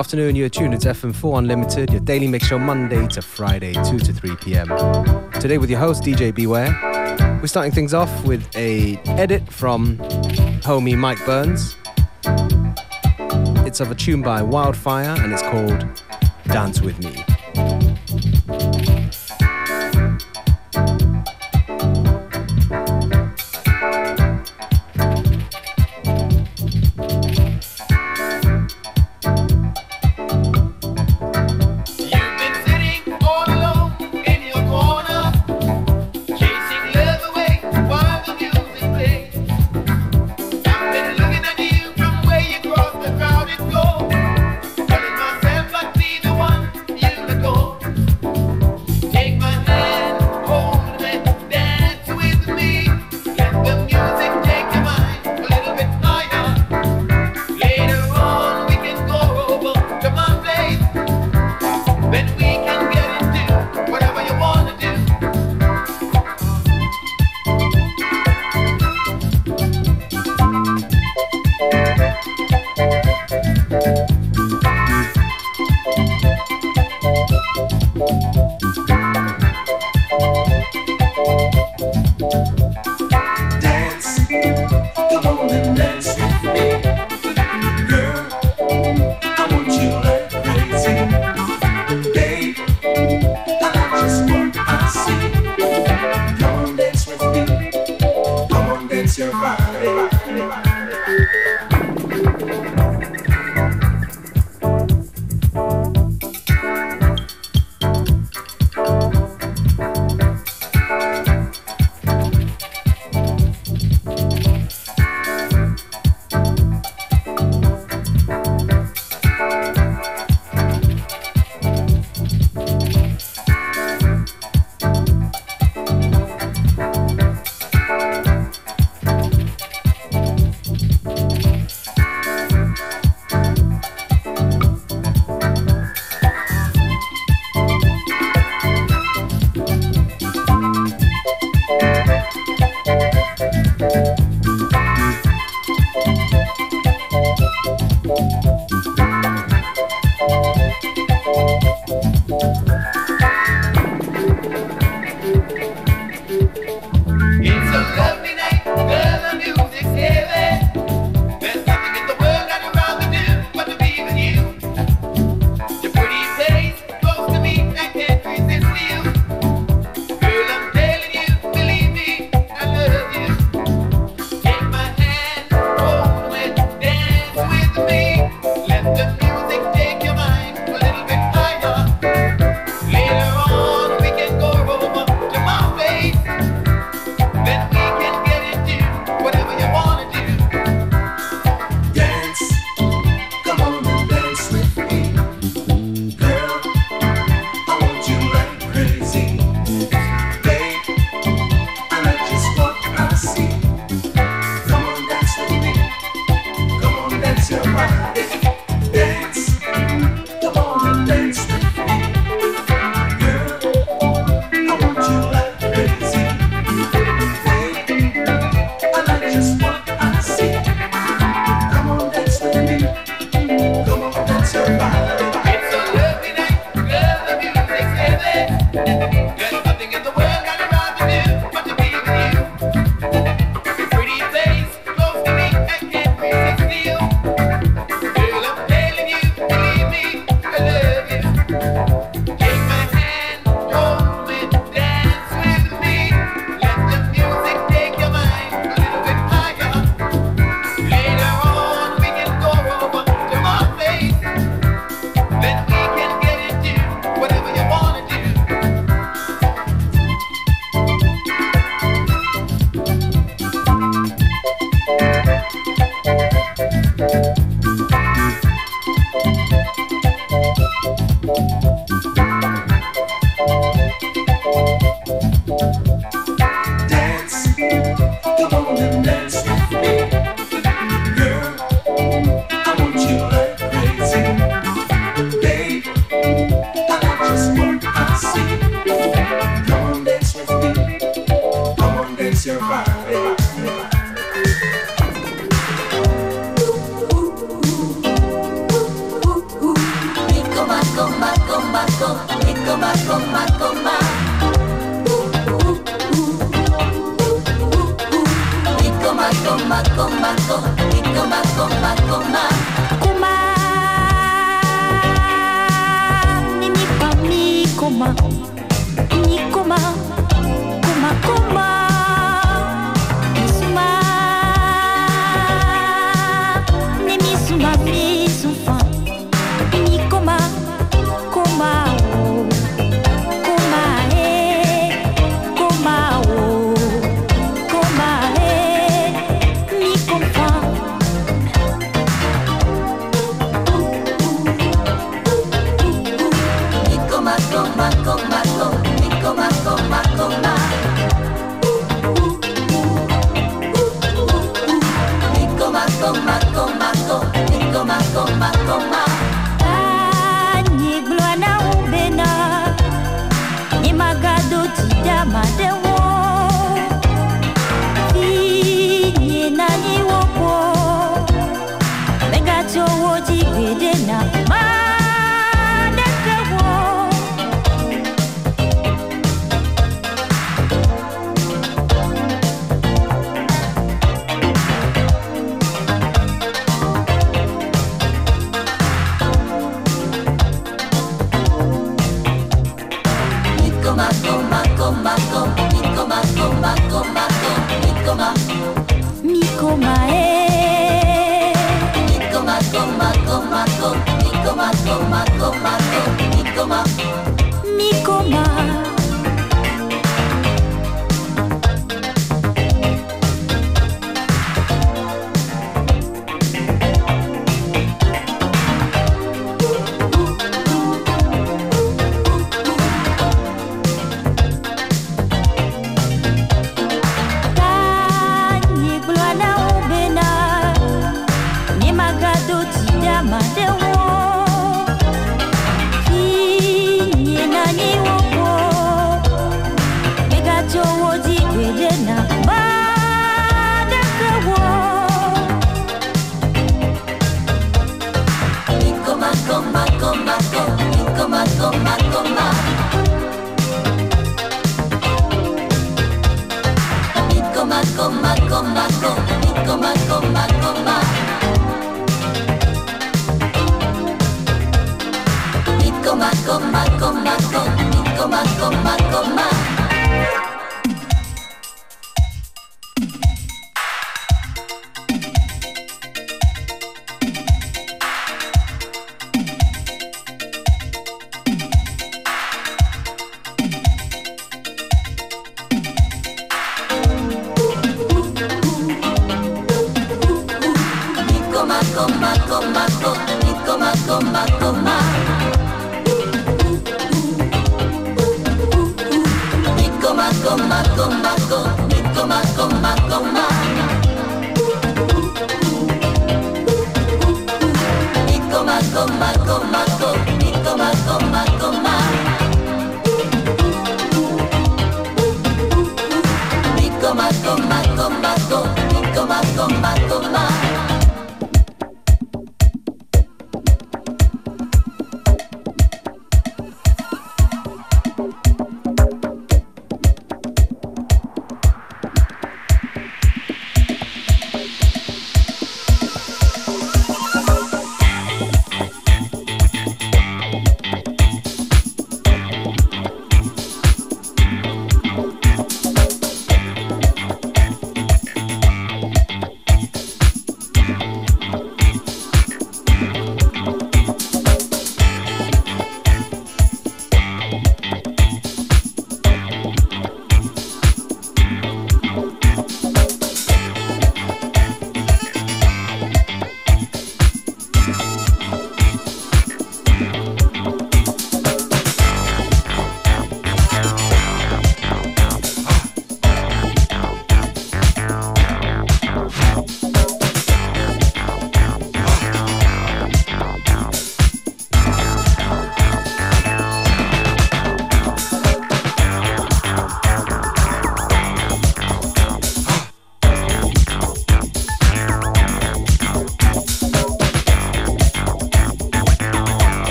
afternoon. You're tuned. It's FM4 Unlimited, your daily mix show Monday to Friday, 2 to 3 p.m. Today with your host, DJ Beware. We're starting things off with a edit from homie Mike Burns. It's of a tune by Wildfire and it's called Dance With Me. Nikoma, Nikoma.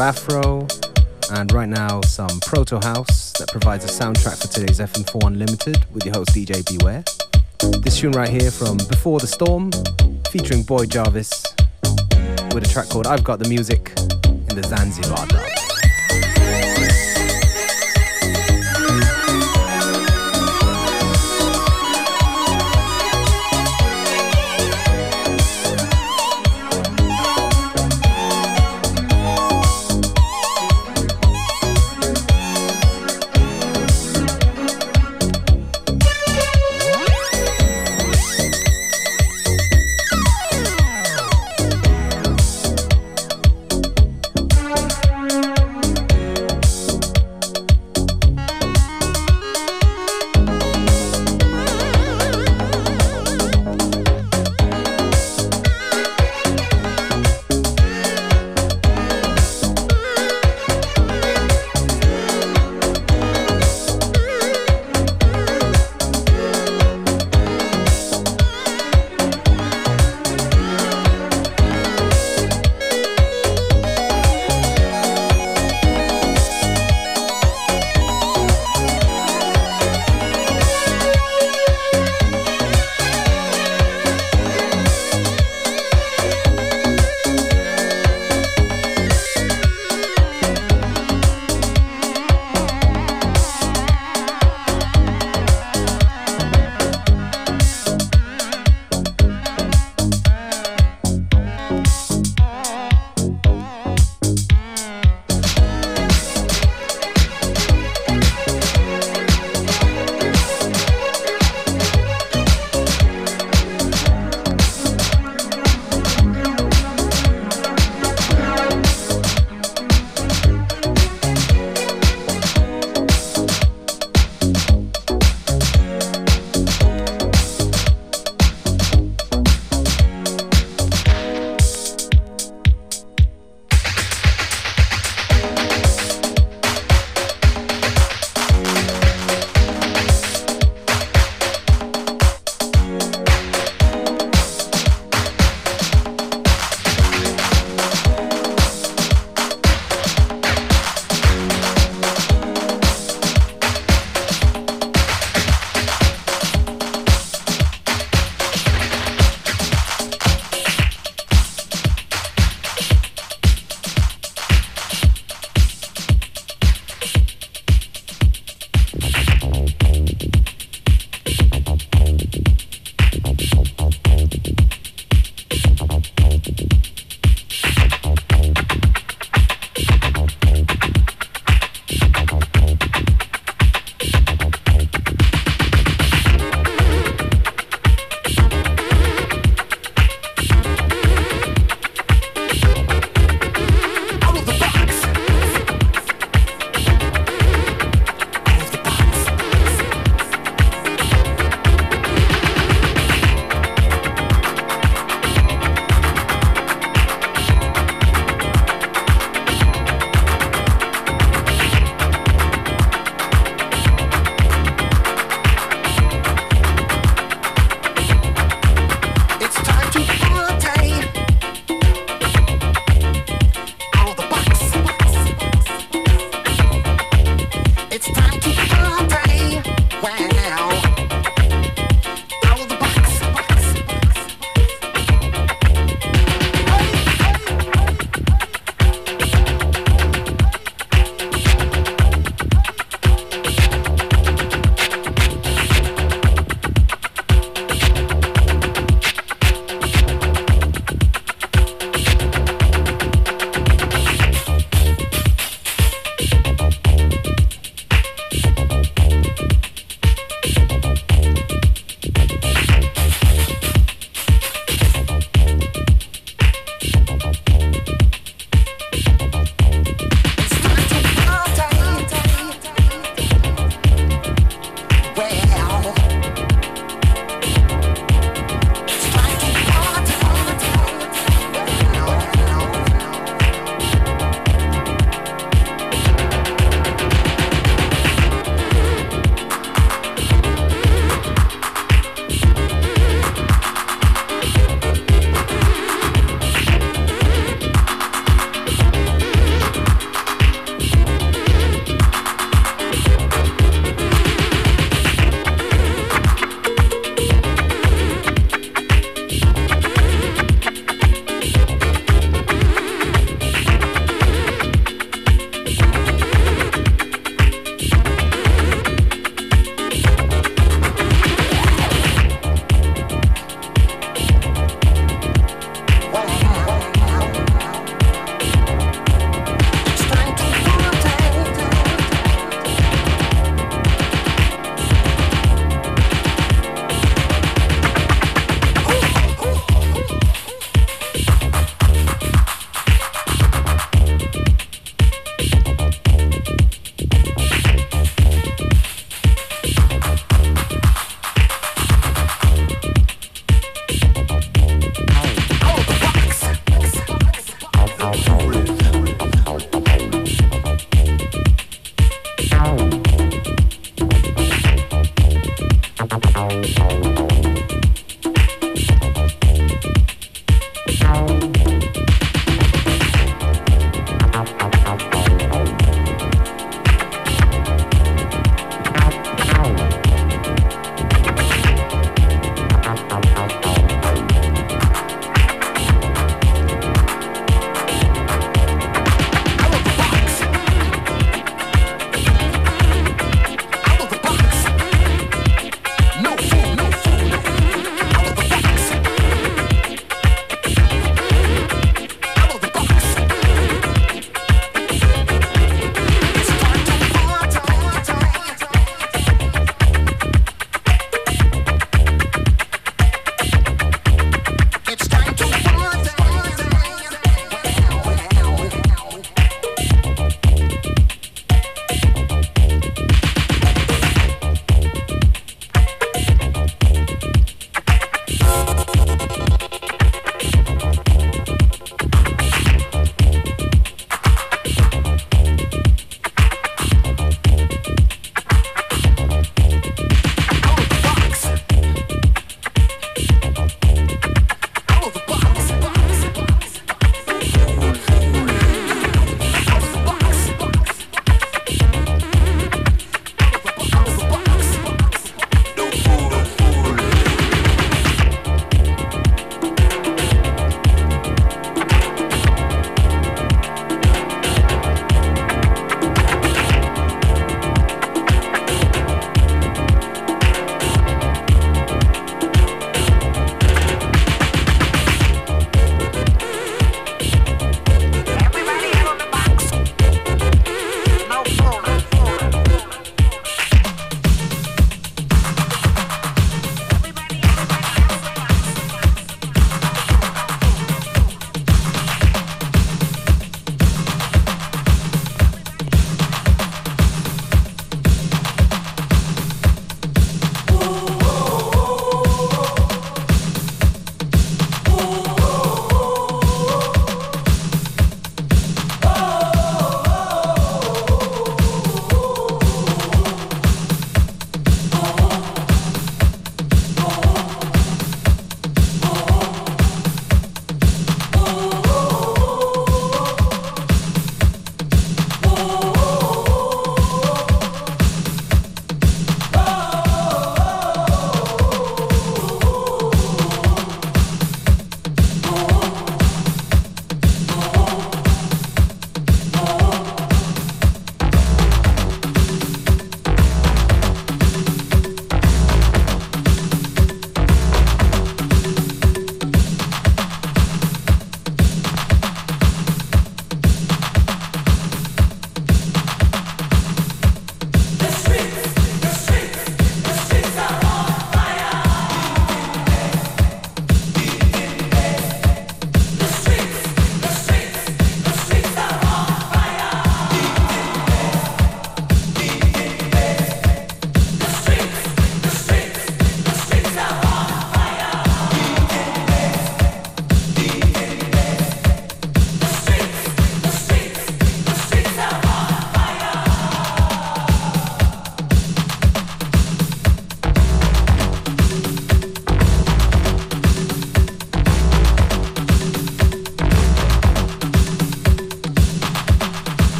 Afro, and right now some Proto House that provides a soundtrack for today's FM4 Unlimited with your host DJ Beware. This tune right here from Before the Storm, featuring Boyd Jarvis, with a track called I've Got the Music in the Zanzibar.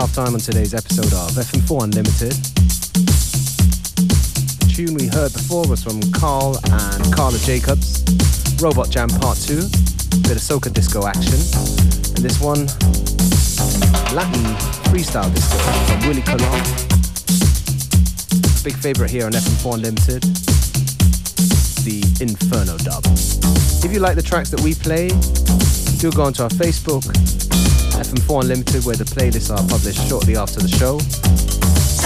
Half time on today's episode of FM4 Unlimited. The tune we heard before was from Carl and Carla Jacobs, Robot Jam Part 2, bit of soca disco action. And this one, Latin freestyle disco from Willie Colon. Big favorite here on FM4 Unlimited, the Inferno dub. If you like the tracks that we play, do go onto our Facebook, FM4 Unlimited, where the playlists are published shortly after the show,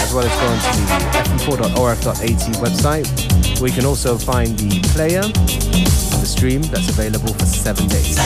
as well as going to the fm4.orf.at website, where you can also find the player, the stream that's available for seven days.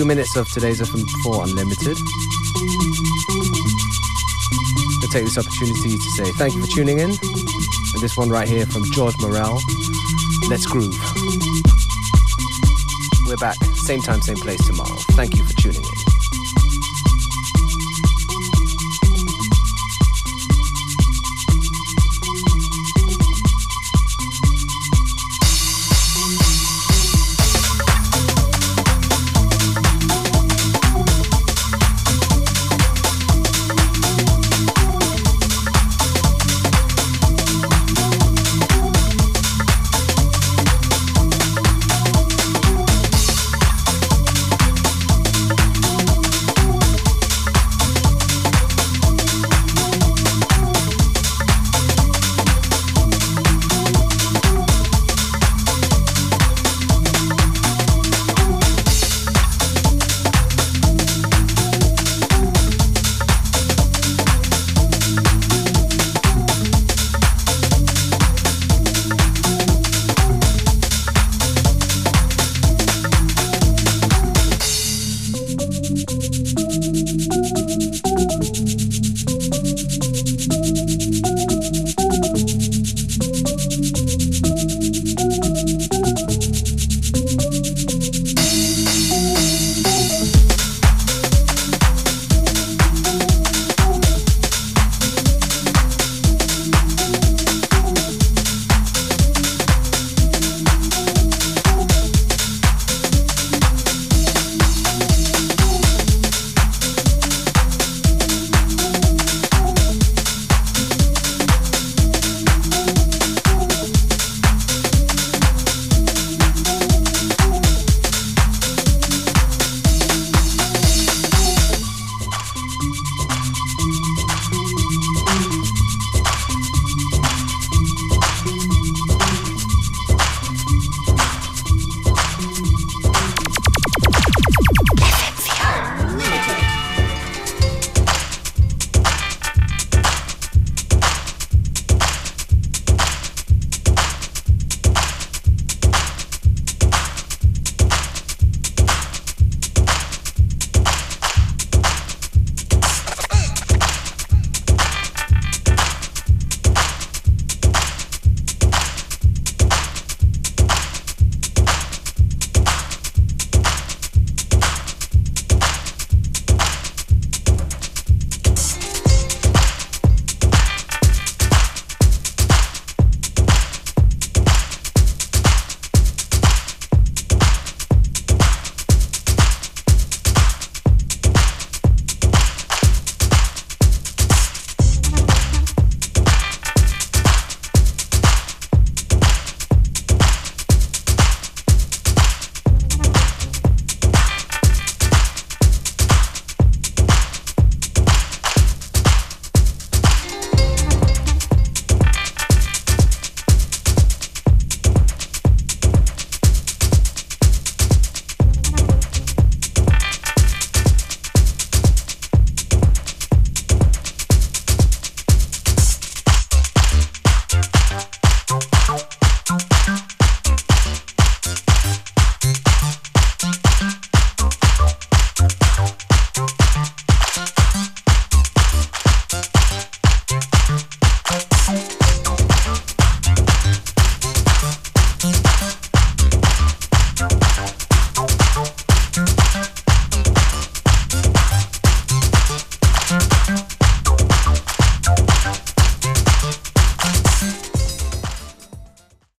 Few minutes of today's FM4 Unlimited. I'll take this opportunity to say thank you for tuning in. And this one right here from George Morel, Let's Groove. We're back, same time, same place tomorrow. Thank you for tuning in.